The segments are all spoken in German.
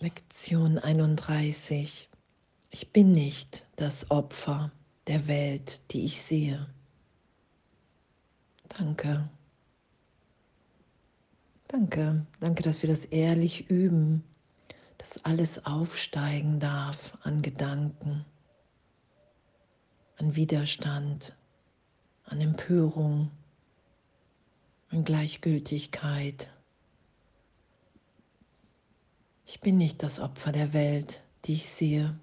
Lektion 31. Ich bin nicht das Opfer der Welt, die ich sehe. Danke. Danke. Danke, dass wir das ehrlich üben, dass alles aufsteigen darf an Gedanken, an Widerstand, an Empörung, an Gleichgültigkeit ich bin nicht das Opfer der Welt, die ich sehe,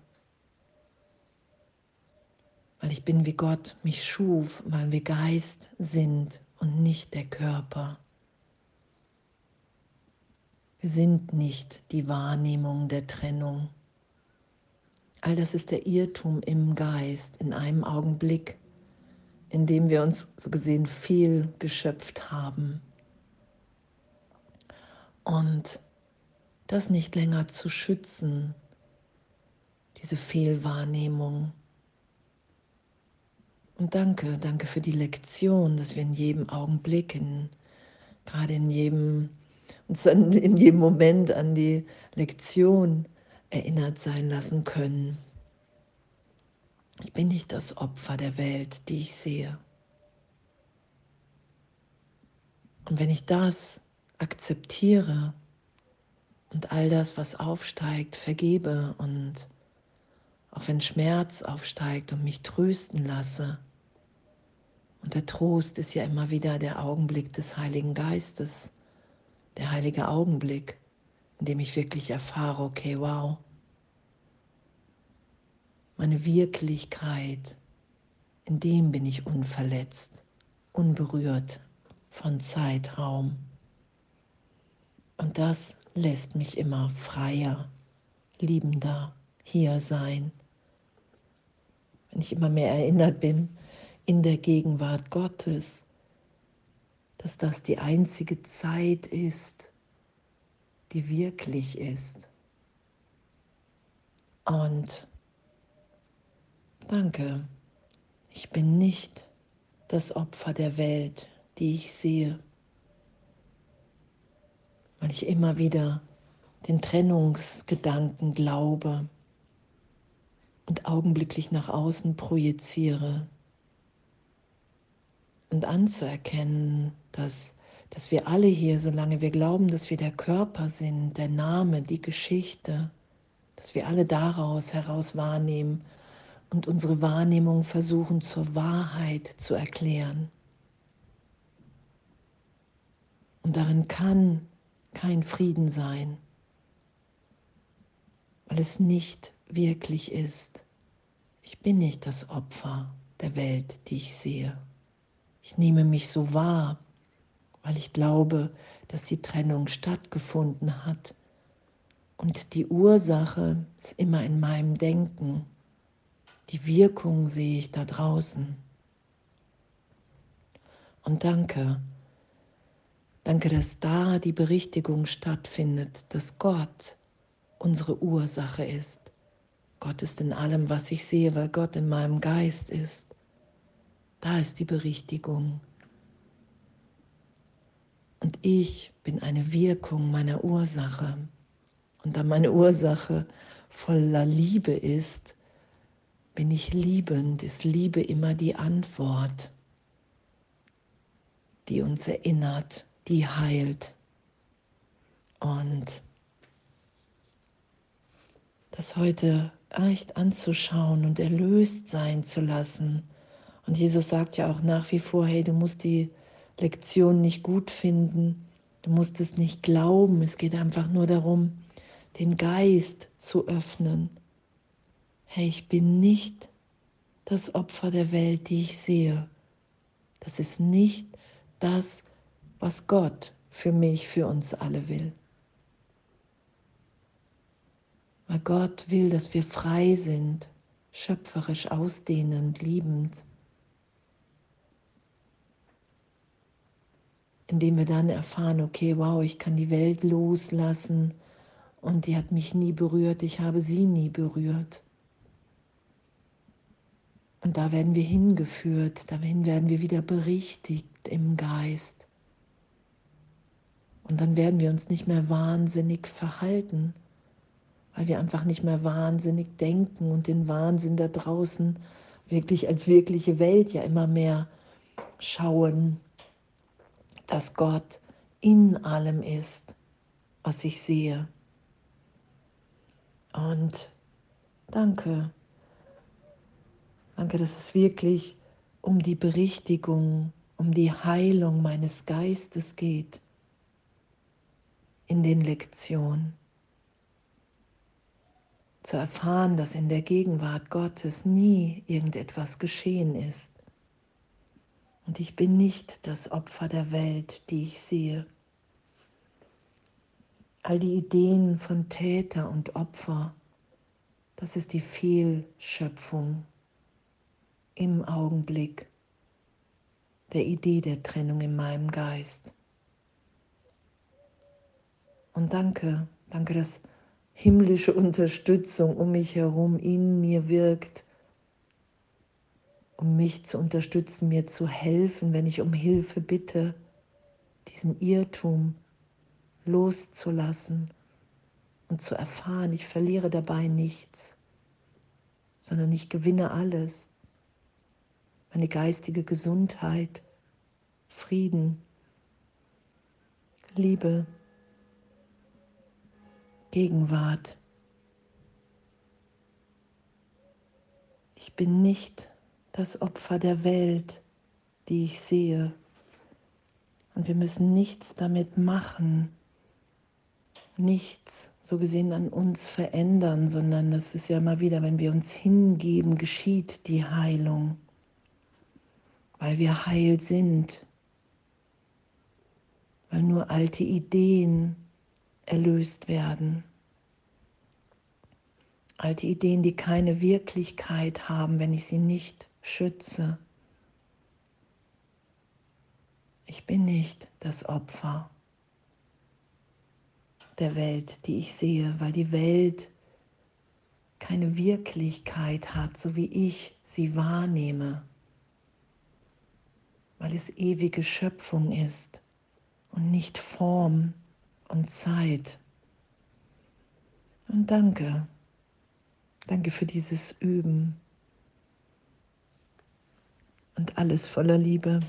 weil ich bin wie Gott mich schuf, weil wir Geist sind und nicht der Körper. Wir sind nicht die Wahrnehmung der Trennung. All das ist der Irrtum im Geist in einem Augenblick, in dem wir uns so gesehen viel geschöpft haben. Und das nicht länger zu schützen, diese Fehlwahrnehmung. Und danke, danke für die Lektion, dass wir in jedem Augenblick, in, gerade in jedem, uns an, in jedem Moment an die Lektion erinnert sein lassen können. Ich bin nicht das Opfer der Welt, die ich sehe. Und wenn ich das akzeptiere, und all das, was aufsteigt, vergebe und auch wenn Schmerz aufsteigt und mich trösten lasse. Und der Trost ist ja immer wieder der Augenblick des Heiligen Geistes, der heilige Augenblick, in dem ich wirklich erfahre, okay, wow, meine Wirklichkeit, in dem bin ich unverletzt, unberührt von Zeitraum. Und das lässt mich immer freier, liebender hier sein. Wenn ich immer mehr erinnert bin in der Gegenwart Gottes, dass das die einzige Zeit ist, die wirklich ist. Und danke, ich bin nicht das Opfer der Welt, die ich sehe weil ich immer wieder den Trennungsgedanken glaube und augenblicklich nach außen projiziere und anzuerkennen, dass, dass wir alle hier, solange wir glauben, dass wir der Körper sind, der Name, die Geschichte, dass wir alle daraus heraus wahrnehmen und unsere Wahrnehmung versuchen zur Wahrheit zu erklären. Und darin kann kein Frieden sein, weil es nicht wirklich ist. Ich bin nicht das Opfer der Welt, die ich sehe. Ich nehme mich so wahr, weil ich glaube, dass die Trennung stattgefunden hat. Und die Ursache ist immer in meinem Denken. Die Wirkung sehe ich da draußen. Und danke, Danke, dass da die Berichtigung stattfindet, dass Gott unsere Ursache ist. Gott ist in allem, was ich sehe, weil Gott in meinem Geist ist. Da ist die Berichtigung. Und ich bin eine Wirkung meiner Ursache. Und da meine Ursache voller Liebe ist, bin ich liebend, ist Liebe immer die Antwort, die uns erinnert, die heilt. Und das heute echt anzuschauen und erlöst sein zu lassen. Und Jesus sagt ja auch nach wie vor, hey, du musst die Lektion nicht gut finden, du musst es nicht glauben, es geht einfach nur darum, den Geist zu öffnen. Hey, ich bin nicht das Opfer der Welt, die ich sehe. Das ist nicht das, was Gott für mich, für uns alle will. Weil Gott will, dass wir frei sind, schöpferisch ausdehnend, liebend, indem wir dann erfahren, okay, wow, ich kann die Welt loslassen und die hat mich nie berührt, ich habe sie nie berührt. Und da werden wir hingeführt, dahin werden wir wieder berichtigt im Geist. Und dann werden wir uns nicht mehr wahnsinnig verhalten, weil wir einfach nicht mehr wahnsinnig denken und den Wahnsinn da draußen wirklich als wirkliche Welt ja immer mehr schauen, dass Gott in allem ist, was ich sehe. Und danke, danke, dass es wirklich um die Berichtigung, um die Heilung meines Geistes geht in den Lektionen zu erfahren, dass in der Gegenwart Gottes nie irgendetwas geschehen ist. Und ich bin nicht das Opfer der Welt, die ich sehe. All die Ideen von Täter und Opfer, das ist die Fehlschöpfung im Augenblick der Idee der Trennung in meinem Geist. Und danke, danke, dass himmlische Unterstützung um mich herum in mir wirkt, um mich zu unterstützen, mir zu helfen, wenn ich um Hilfe bitte, diesen Irrtum loszulassen und zu erfahren, ich verliere dabei nichts, sondern ich gewinne alles. Meine geistige Gesundheit, Frieden, Liebe. Gegenwart. Ich bin nicht das Opfer der Welt, die ich sehe. Und wir müssen nichts damit machen, nichts so gesehen an uns verändern, sondern das ist ja immer wieder, wenn wir uns hingeben, geschieht die Heilung, weil wir heil sind, weil nur alte Ideen erlöst werden. Alte Ideen, die keine Wirklichkeit haben, wenn ich sie nicht schütze. Ich bin nicht das Opfer der Welt, die ich sehe, weil die Welt keine Wirklichkeit hat, so wie ich sie wahrnehme, weil es ewige Schöpfung ist und nicht Form und Zeit. Und danke, danke für dieses Üben und alles voller Liebe.